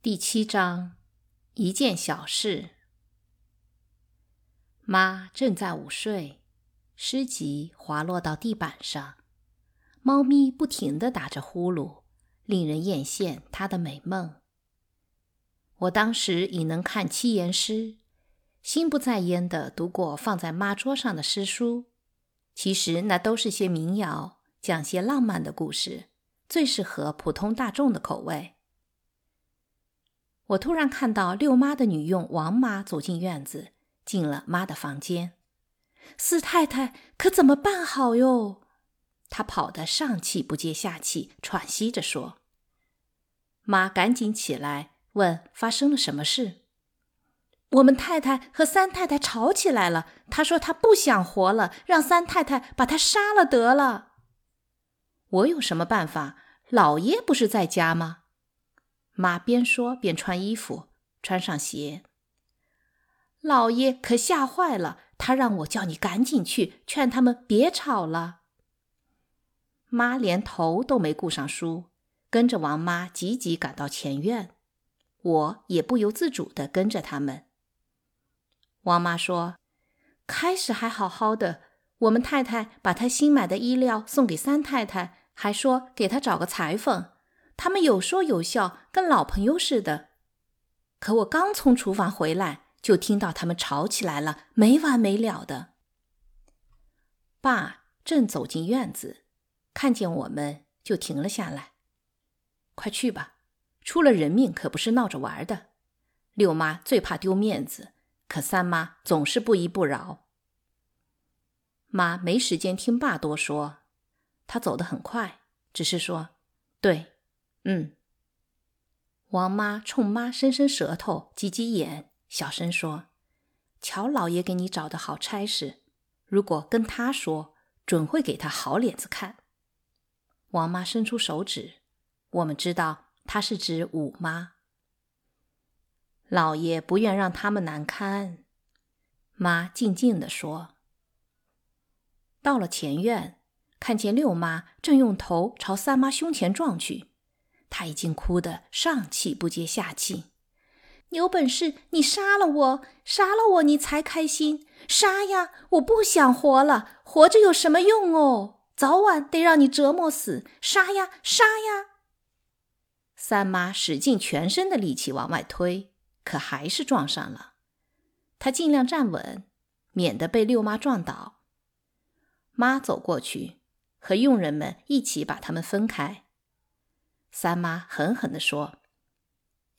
第七章，一件小事。妈正在午睡，诗集滑落到地板上，猫咪不停地打着呼噜，令人艳羡它的美梦。我当时已能看七言诗，心不在焉地读过放在妈桌上的诗书。其实那都是些民谣，讲些浪漫的故事，最适合普通大众的口味。我突然看到六妈的女佣王妈走进院子，进了妈的房间。四太太可怎么办好哟？她跑得上气不接下气，喘息着说。妈赶紧起来问发生了什么事。我们太太和三太太吵起来了，她说她不想活了，让三太太把她杀了得了。我有什么办法？老爷不是在家吗？妈边说边穿衣服，穿上鞋。老爷可吓坏了，他让我叫你赶紧去劝他们别吵了。妈连头都没顾上梳，跟着王妈急急赶到前院，我也不由自主地跟着他们。王妈说：“开始还好好的，我们太太把她新买的衣料送给三太太，还说给她找个裁缝。”他们有说有笑，跟老朋友似的。可我刚从厨房回来，就听到他们吵起来了，没完没了的。爸正走进院子，看见我们就停了下来。快去吧，出了人命可不是闹着玩的。六妈最怕丢面子，可三妈总是不依不饶。妈没时间听爸多说，她走得很快，只是说：“对。”嗯，王妈冲妈伸伸舌头，挤挤眼，小声说：“乔老爷给你找的好差事，如果跟他说，准会给他好脸子看。”王妈伸出手指，我们知道她是指五妈。老爷不愿让他们难堪，妈静静地说。到了前院，看见六妈正用头朝三妈胸前撞去。他已经哭得上气不接下气。有本事你杀了我，杀了我你才开心。杀呀！我不想活了，活着有什么用哦？早晚得让你折磨死。杀呀！杀呀！三妈使尽全身的力气往外推，可还是撞上了。她尽量站稳，免得被六妈撞倒。妈走过去，和佣人们一起把他们分开。三妈狠狠地说：“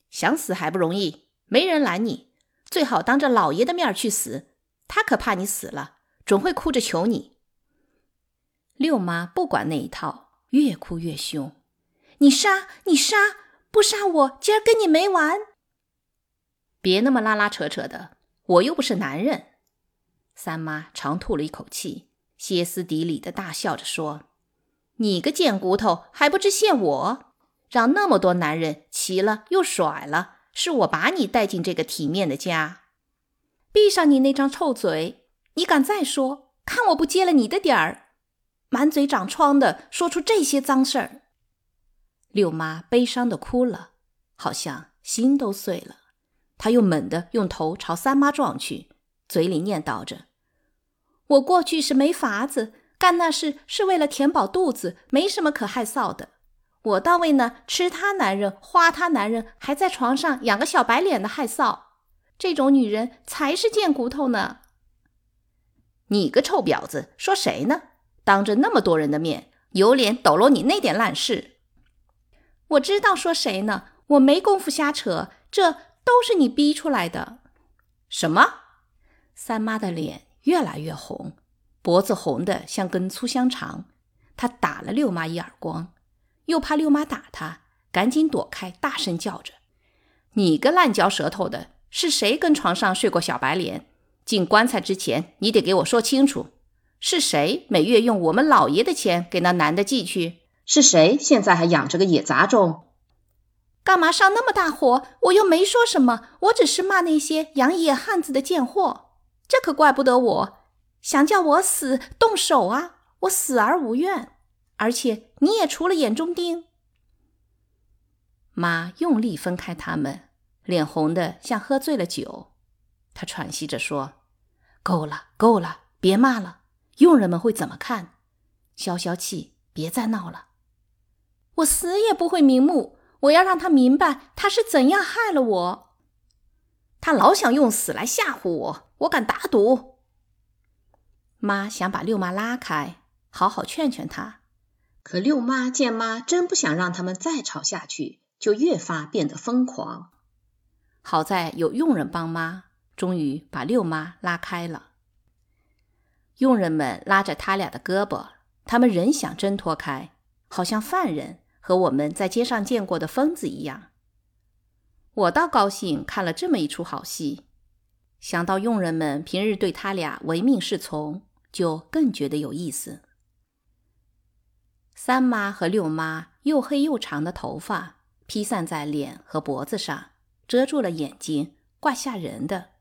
想死还不容易，没人拦你。最好当着老爷的面去死，他可怕你死了，准会哭着求你。”六妈不管那一套，越哭越凶：“你杀，你杀，不杀我，今儿跟你没完！”别那么拉拉扯扯的，我又不是男人。三妈长吐了一口气，歇斯底里的大笑着说：“你个贱骨头，还不知谢我？”让那么多男人骑了又甩了，是我把你带进这个体面的家。闭上你那张臭嘴！你敢再说，看我不揭了你的点儿！满嘴长疮的，说出这些脏事儿。六妈悲伤的哭了，好像心都碎了。她又猛地用头朝三妈撞去，嘴里念叨着：“我过去是没法子干那事，是为了填饱肚子，没什么可害臊的。”我倒为那吃他男人、花他男人，还在床上养个小白脸的害臊，这种女人才是贱骨头呢！你个臭婊子，说谁呢？当着那么多人的面，有脸抖搂你那点烂事？我知道说谁呢，我没工夫瞎扯，这都是你逼出来的。什么？三妈的脸越来越红，脖子红的像根粗香肠，她打了六妈一耳光。又怕六妈打他，赶紧躲开，大声叫着：“你个烂嚼舌头的，是谁跟床上睡过小白脸？进棺材之前，你得给我说清楚，是谁每月用我们老爷的钱给那男的寄去？是谁现在还养着个野杂种？干嘛上那么大火？我又没说什么，我只是骂那些养野汉子的贱货。这可怪不得我，想叫我死，动手啊！我死而无怨。”而且你也除了眼中钉。妈用力分开他们，脸红的像喝醉了酒。她喘息着说：“够了，够了，别骂了，佣人们会怎么看？消消气，别再闹了。我死也不会瞑目，我要让他明白他是怎样害了我。他老想用死来吓唬我，我敢打赌。”妈想把六妈拉开，好好劝劝她。可六妈见妈真不想让他们再吵下去，就越发变得疯狂。好在有佣人帮妈，终于把六妈拉开了。佣人们拉着他俩的胳膊，他们仍想挣脱开，好像犯人和我们在街上见过的疯子一样。我倒高兴看了这么一出好戏，想到佣人们平日对他俩唯命是从，就更觉得有意思。三妈和六妈又黑又长的头发披散在脸和脖子上，遮住了眼睛，怪吓人的。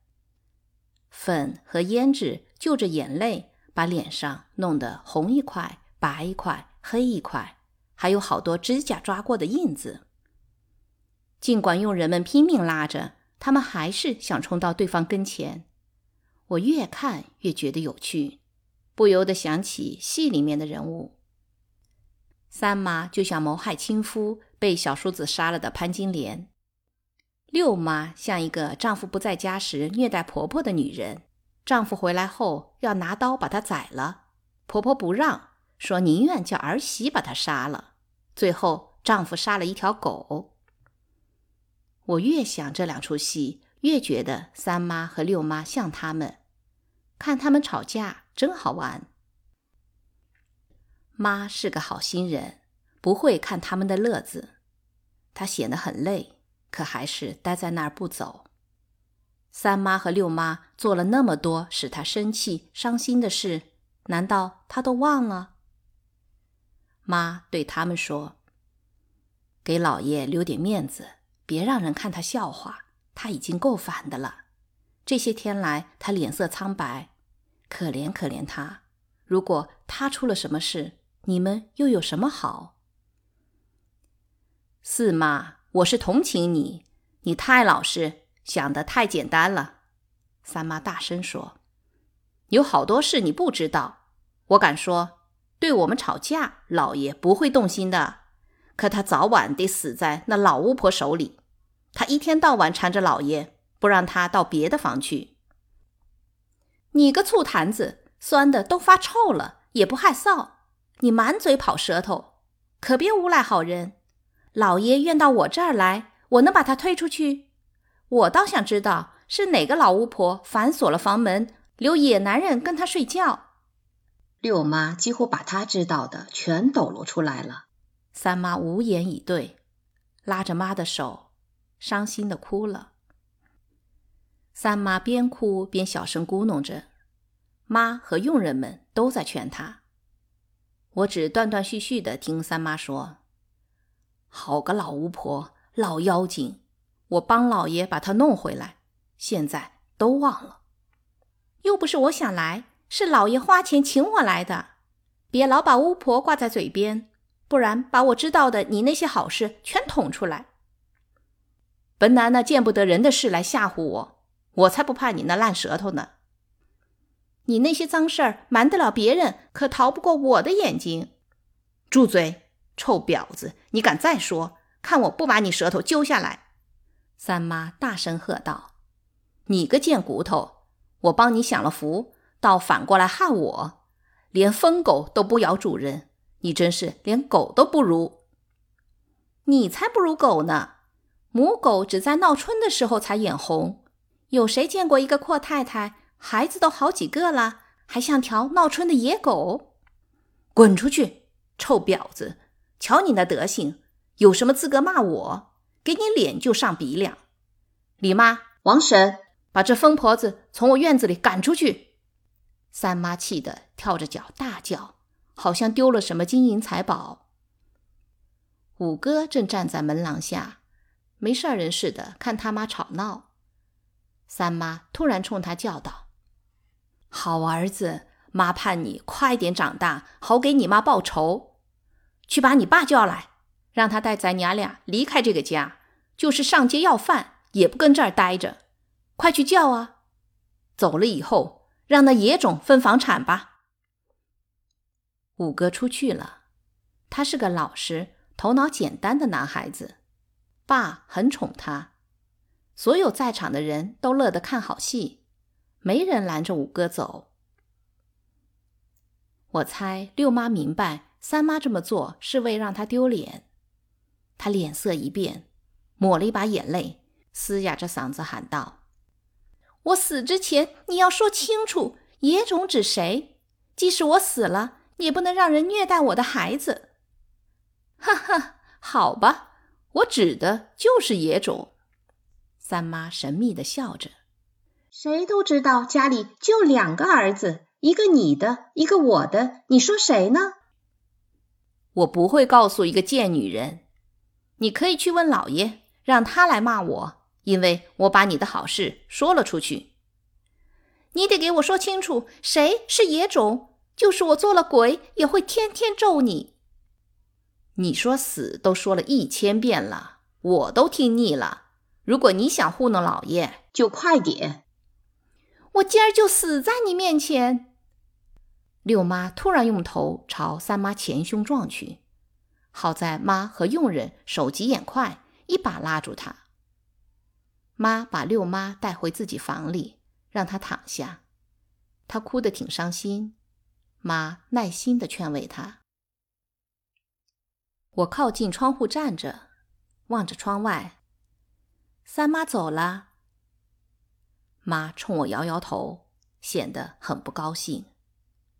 粉和胭脂就着眼泪，把脸上弄得红一块、白一块、黑一块，还有好多指甲抓过的印子。尽管佣人们拼命拉着，他们还是想冲到对方跟前。我越看越觉得有趣，不由得想起戏里面的人物。三妈就像谋害亲夫、被小叔子杀了的潘金莲；六妈像一个丈夫不在家时虐待婆婆的女人，丈夫回来后要拿刀把她宰了，婆婆不让，说宁愿叫儿媳把她杀了。最后丈夫杀了一条狗。我越想这两出戏，越觉得三妈和六妈像他们，看他们吵架真好玩。妈是个好心人，不会看他们的乐子。她显得很累，可还是待在那儿不走。三妈和六妈做了那么多使她生气、伤心的事，难道她都忘了？妈对他们说：“给老爷留点面子，别让人看他笑话。他已经够烦的了。这些天来，他脸色苍白，可怜可怜他。如果他出了什么事……”你们又有什么好？四妈，我是同情你，你太老实，想的太简单了。三妈大声说：“有好多事你不知道。我敢说，对我们吵架，老爷不会动心的。可他早晚得死在那老巫婆手里。他一天到晚缠着老爷，不让他到别的房去。你个醋坛子，酸的都发臭了，也不害臊。”你满嘴跑舌头，可别诬赖好人。老爷愿到我这儿来，我能把他推出去？我倒想知道是哪个老巫婆反锁了房门，留野男人跟他睡觉。六妈几乎把她知道的全抖露出来了。三妈无言以对，拉着妈的手，伤心的哭了。三妈边哭边小声咕哝着，妈和佣人们都在劝她。我只断断续续的听三妈说：“好个老巫婆，老妖精！我帮老爷把她弄回来，现在都忘了。又不是我想来，是老爷花钱请我来的。别老把巫婆挂在嘴边，不然把我知道的你那些好事全捅出来。本拿那见不得人的事来吓唬我，我才不怕你那烂舌头呢。”你那些脏事儿瞒得了别人，可逃不过我的眼睛。住嘴，臭婊子！你敢再说，看我不把你舌头揪下来！三妈大声喝道：“你个贱骨头！我帮你享了福，倒反过来害我，连疯狗都不咬主人，你真是连狗都不如。你才不如狗呢！母狗只在闹春的时候才眼红，有谁见过一个阔太太？”孩子都好几个了，还像条闹春的野狗，滚出去，臭婊子！瞧你那德行，有什么资格骂我？给你脸就上鼻梁！李妈、王婶，把这疯婆子从我院子里赶出去！三妈气得跳着脚大叫，好像丢了什么金银财宝。五哥正站在门廊下，没事人似的看他妈吵闹。三妈突然冲他叫道。好儿子，妈盼你快点长大，好给你妈报仇。去把你爸叫来，让他带咱娘俩离开这个家，就是上街要饭也不跟这儿待着。快去叫啊！走了以后，让那野种分房产吧。五哥出去了，他是个老实、头脑简单的男孩子，爸很宠他，所有在场的人都乐得看好戏，没人拦着五哥走。我猜六妈明白三妈这么做是为让他丢脸，他脸色一变，抹了一把眼泪，嘶哑着嗓子喊道。我死之前，你要说清楚野种指谁。即使我死了，也不能让人虐待我的孩子。哈哈，好吧，我指的就是野种。三妈神秘的笑着。谁都知道家里就两个儿子，一个你的，一个我的。你说谁呢？我不会告诉一个贱女人。你可以去问老爷，让他来骂我。因为我把你的好事说了出去，你得给我说清楚，谁是野种？就是我做了鬼，也会天天咒你。你说死都说了一千遍了，我都听腻了。如果你想糊弄老爷，就快点。我今儿就死在你面前。六妈突然用头朝三妈前胸撞去，好在妈和佣人手疾眼快，一把拉住她。妈把六妈带回自己房里，让她躺下。她哭得挺伤心，妈耐心的劝慰她。我靠近窗户站着，望着窗外。三妈走了。妈冲我摇摇头，显得很不高兴。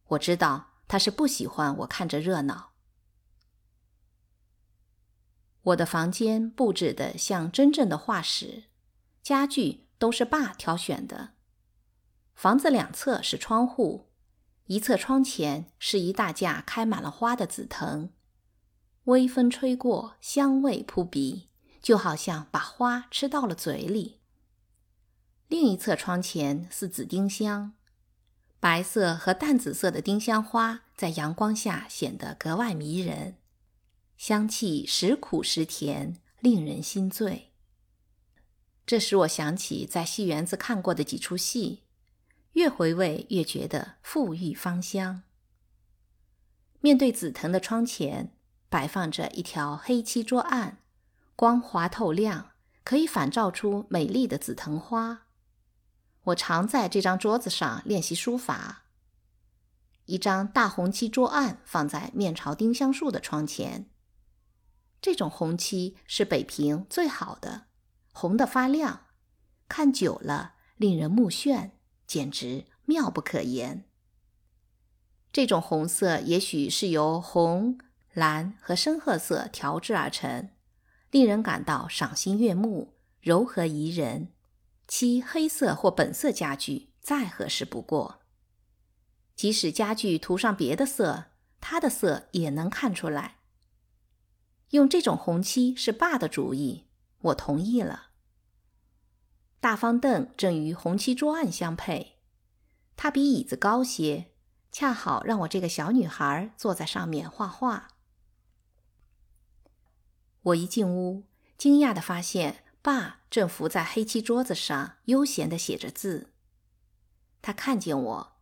我知道她是不喜欢我看着热闹。我的房间布置的像真正的画室。家具都是爸挑选的。房子两侧是窗户，一侧窗前是一大架开满了花的紫藤，微风吹过，香味扑鼻，就好像把花吃到了嘴里。另一侧窗前是紫丁香，白色和淡紫色的丁香花在阳光下显得格外迷人，香气时苦时甜，令人心醉。这使我想起在戏园子看过的几出戏，越回味越觉得馥郁芳香。面对紫藤的窗前，摆放着一条黑漆桌案，光滑透亮，可以反照出美丽的紫藤花。我常在这张桌子上练习书法。一张大红漆桌案放在面朝丁香树的窗前，这种红漆是北平最好的。红的发亮，看久了令人目眩，简直妙不可言。这种红色也许是由红、蓝和深褐色调制而成，令人感到赏心悦目、柔和宜人。漆黑色或本色家具再合适不过。即使家具涂上别的色，它的色也能看出来。用这种红漆是爸的主意，我同意了。大方凳正与红漆桌案相配，它比椅子高些，恰好让我这个小女孩坐在上面画画。我一进屋，惊讶地发现爸正伏在黑漆桌子上，悠闲地写着字。他看见我，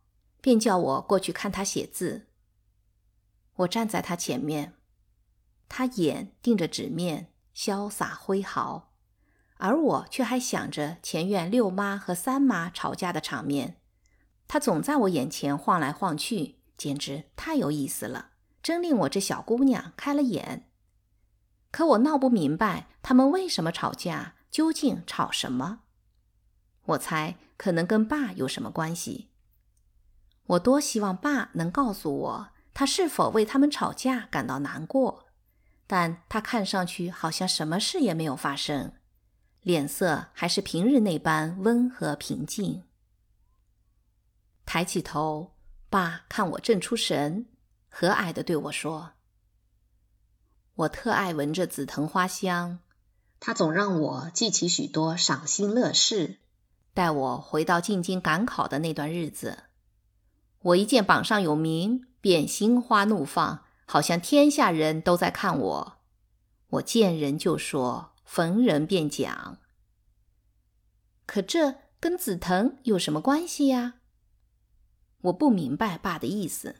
便叫我过去看他写字。我站在他前面，他眼盯着纸面，潇洒挥毫。而我却还想着前院六妈和三妈吵架的场面，他总在我眼前晃来晃去，简直太有意思了，真令我这小姑娘开了眼。可我闹不明白他们为什么吵架，究竟吵什么？我猜可能跟爸有什么关系。我多希望爸能告诉我，他是否为他们吵架感到难过，但他看上去好像什么事也没有发生。脸色还是平日那般温和平静。抬起头，爸看我正出神，和蔼地对我说：“我特爱闻着紫藤花香，它总让我记起许多赏心乐事，待我回到进京赶考的那段日子。我一见榜上有名，便心花怒放，好像天下人都在看我。我见人就说，逢人便讲。可这跟紫藤有什么关系呀？我不明白爸的意思。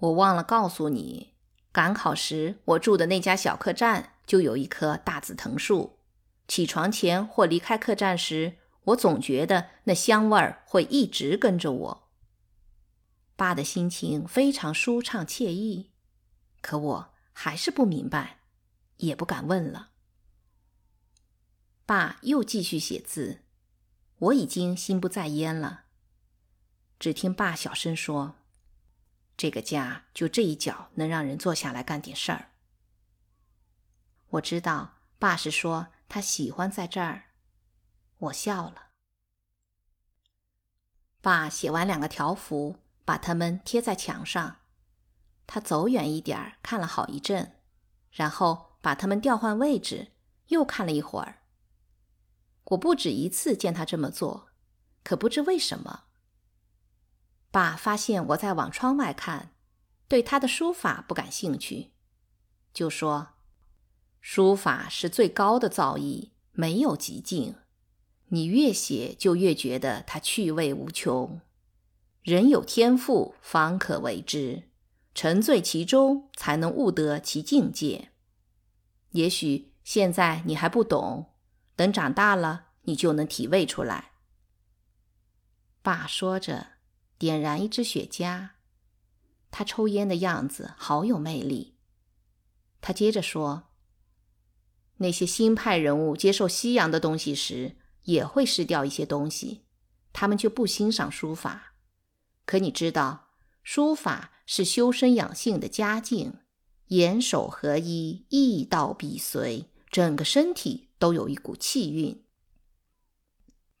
我忘了告诉你，赶考时我住的那家小客栈就有一棵大紫藤树。起床前或离开客栈时，我总觉得那香味儿会一直跟着我。爸的心情非常舒畅惬意，可我还是不明白，也不敢问了。爸又继续写字，我已经心不在焉了。只听爸小声说。这个家就这一角能让人坐下来干点事儿。我知道爸是说他喜欢在这儿，我笑了。爸写完两个条幅，把它们贴在墙上。他走远一点看了好一阵，然后把它们调换位置，又看了一会儿。我不止一次见他这么做，可不知为什么。爸发现我在往窗外看，对他的书法不感兴趣，就说：“书法是最高的造诣，没有极境。你越写就越觉得它趣味无穷。人有天赋方可为之，沉醉其中才能悟得其境界。也许现在你还不懂，等长大了你就能体味出来。”爸说着。点燃一支雪茄，他抽烟的样子好有魅力。他接着说：“那些新派人物接受西洋的东西时，也会失掉一些东西，他们就不欣赏书法。可你知道，书法是修身养性的佳境，言手合一，意到必随，整个身体都有一股气韵。”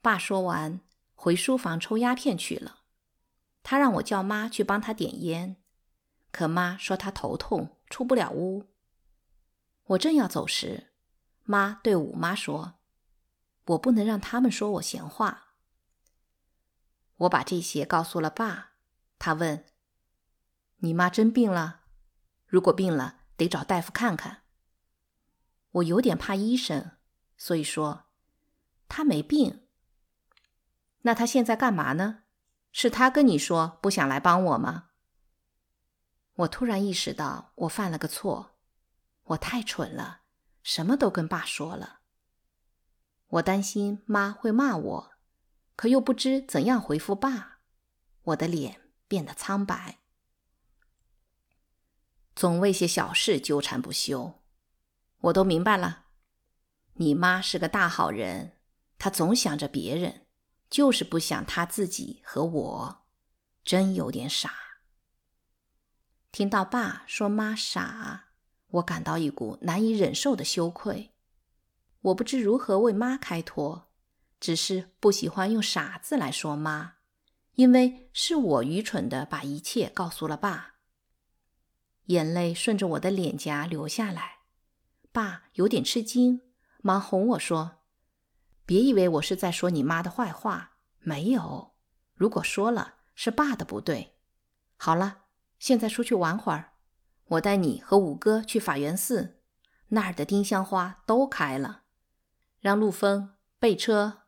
爸说完，回书房抽鸦片去了。他让我叫妈去帮他点烟，可妈说她头痛，出不了屋。我正要走时，妈对五妈说：“我不能让他们说我闲话。”我把这些告诉了爸，他问：“你妈真病了？如果病了，得找大夫看看。”我有点怕医生，所以说：“她没病。”那她现在干嘛呢？是他跟你说不想来帮我吗？我突然意识到我犯了个错，我太蠢了，什么都跟爸说了。我担心妈会骂我，可又不知怎样回复爸，我的脸变得苍白。总为些小事纠缠不休，我都明白了。你妈是个大好人，她总想着别人。就是不想他自己和我，真有点傻。听到爸说妈傻，我感到一股难以忍受的羞愧。我不知如何为妈开脱，只是不喜欢用“傻”字来说妈，因为是我愚蠢的把一切告诉了爸。眼泪顺着我的脸颊流下来，爸有点吃惊，忙哄我说。别以为我是在说你妈的坏话，没有。如果说了，是爸的不对。好了，现在出去玩会儿，我带你和五哥去法源寺，那儿的丁香花都开了。让陆风备车、